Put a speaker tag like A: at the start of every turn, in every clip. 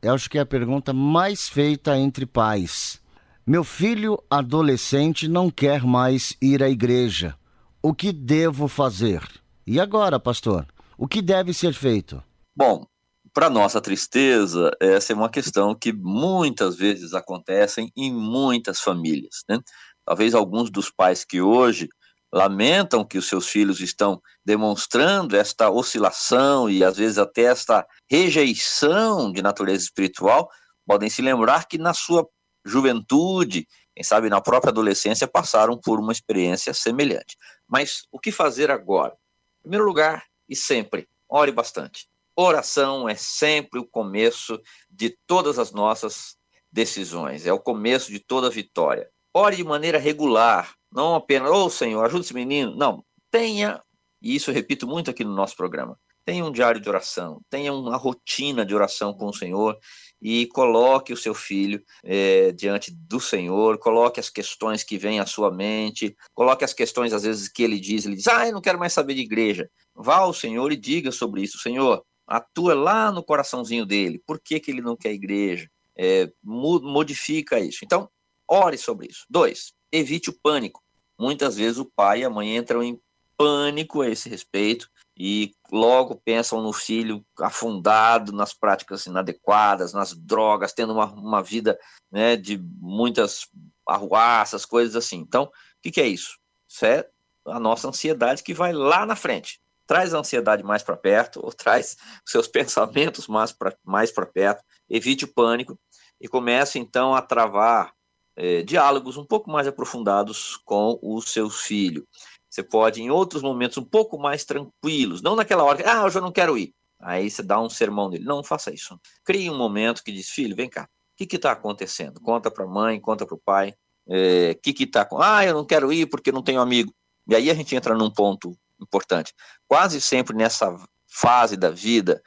A: eu acho que é a pergunta mais feita entre pais. Meu filho adolescente não quer mais ir à igreja. O que devo fazer? E agora, pastor? O que deve ser feito?
B: Bom, para nossa tristeza, essa é uma questão que muitas vezes acontece em muitas famílias. Né? Talvez alguns dos pais que hoje lamentam que os seus filhos estão demonstrando esta oscilação e às vezes até esta rejeição de natureza espiritual, podem se lembrar que na sua juventude, quem sabe na própria adolescência, passaram por uma experiência semelhante. Mas o que fazer agora? Em primeiro lugar, e sempre, ore bastante. Oração é sempre o começo de todas as nossas decisões, é o começo de toda vitória. Ore de maneira regular, não apenas, ô oh, Senhor, ajuda esse menino. Não, tenha, e isso eu repito muito aqui no nosso programa, tenha um diário de oração, tenha uma rotina de oração com o Senhor e coloque o seu filho é, diante do Senhor, coloque as questões que vêm à sua mente, coloque as questões às vezes que ele diz, ele diz, ah, eu não quero mais saber de igreja. Vá ao Senhor e diga sobre isso, Senhor, atua lá no coraçãozinho dele, por que, que ele não quer igreja? É, modifica isso. Então, ore sobre isso. Dois, evite o pânico. Muitas vezes o pai e a mãe entram em pânico a esse respeito e logo pensam no filho afundado nas práticas inadequadas, nas drogas, tendo uma, uma vida né, de muitas arruaças, coisas assim. Então, o que, que é isso? Isso é a nossa ansiedade que vai lá na frente. Traz a ansiedade mais para perto, ou traz seus pensamentos mais para mais perto, evite o pânico e comece então a travar é, diálogos um pouco mais aprofundados com o seu filho. Você pode, em outros momentos, um pouco mais tranquilos, não naquela hora que, ah, eu não quero ir. Aí você dá um sermão dele. Não, faça isso. Crie um momento que diz, filho, vem cá, o que está acontecendo? Conta para a mãe, conta para o pai. O é, que está com. Ah, eu não quero ir porque não tenho amigo. E aí a gente entra num ponto importante. Quase sempre nessa fase da vida,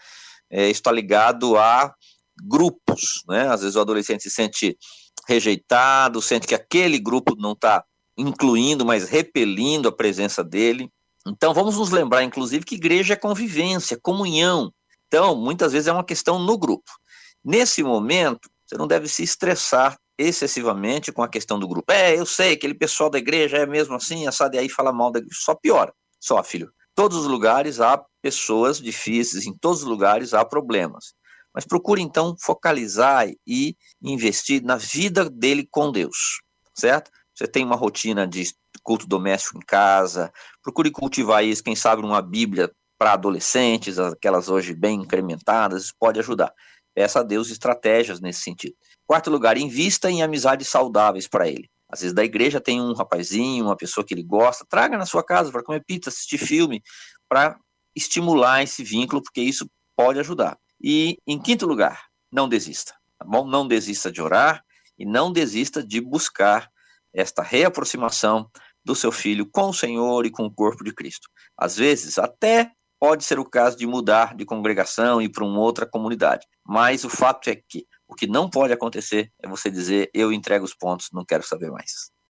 B: é, está ligado a grupos, né? Às vezes o adolescente se sente rejeitado, sente que aquele grupo não está incluindo, mas repelindo a presença dele. Então vamos nos lembrar, inclusive, que igreja é convivência, comunhão. Então, muitas vezes é uma questão no grupo. Nesse momento, você não deve se estressar excessivamente com a questão do grupo. É, eu sei, aquele pessoal da igreja é mesmo assim, assado, e aí fala mal da igreja. Só piora. Só, filho. Todos os lugares há pessoas difíceis, em todos os lugares há problemas. Mas procure então focalizar e investir na vida dele com Deus, certo? Você tem uma rotina de culto doméstico em casa, procure cultivar isso, quem sabe uma Bíblia para adolescentes, aquelas hoje bem incrementadas, pode ajudar. Peça a Deus estratégias nesse sentido. Quarto lugar, invista em amizades saudáveis para ele. Às vezes da igreja tem um rapazinho, uma pessoa que ele gosta, traga na sua casa para comer pizza, assistir filme, para estimular esse vínculo, porque isso pode ajudar. E, em quinto lugar, não desista, tá bom? Não desista de orar e não desista de buscar esta reaproximação do seu filho com o Senhor e com o corpo de Cristo. Às vezes, até pode ser o caso de mudar de congregação e para uma outra comunidade, mas o fato é que o que não pode acontecer é você dizer: eu entrego os pontos, não quero saber mais.